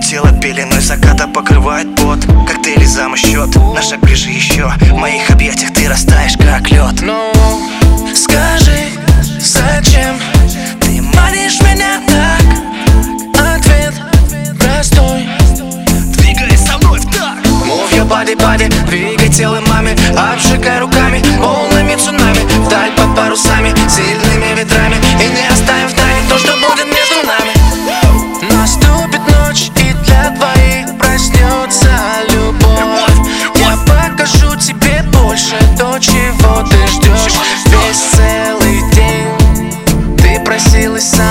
Тело пеленой заката покрывает пот. Коктейли за счет, на шаг ближе еще В моих объятиях ты começar.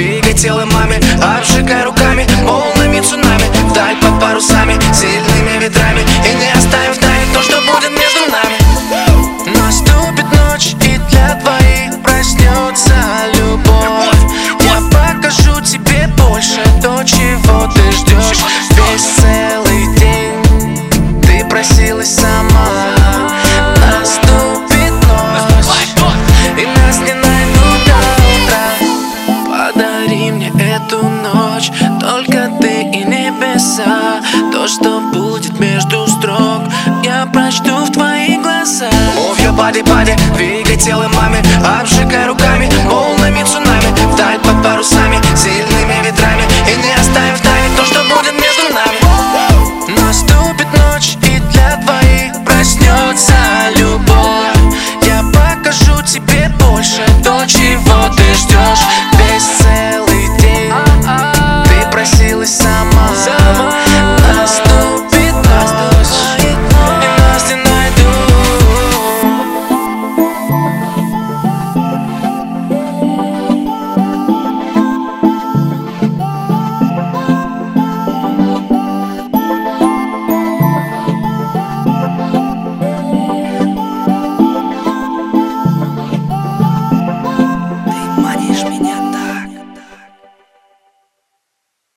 Двигай телом маме Обжигай руками, волнами цунами. Вдаль под парусами, сильными ветрами. И не оставим в то, что будет между нами. Наступит ночь и для двоих проснется любовь. Я покажу тебе больше то, чего ты ждешь что будет между строк. Я прочту в твоих глазах. Move your body, body Двигай телом маме. Обжигай руками Волнами цунами. Вдаль под парусами Сильными ветрами. И не оставим в тайне то, что будет между нами. Наступит ночь и для двоих проснется любовь. Я покажу тебе больше то,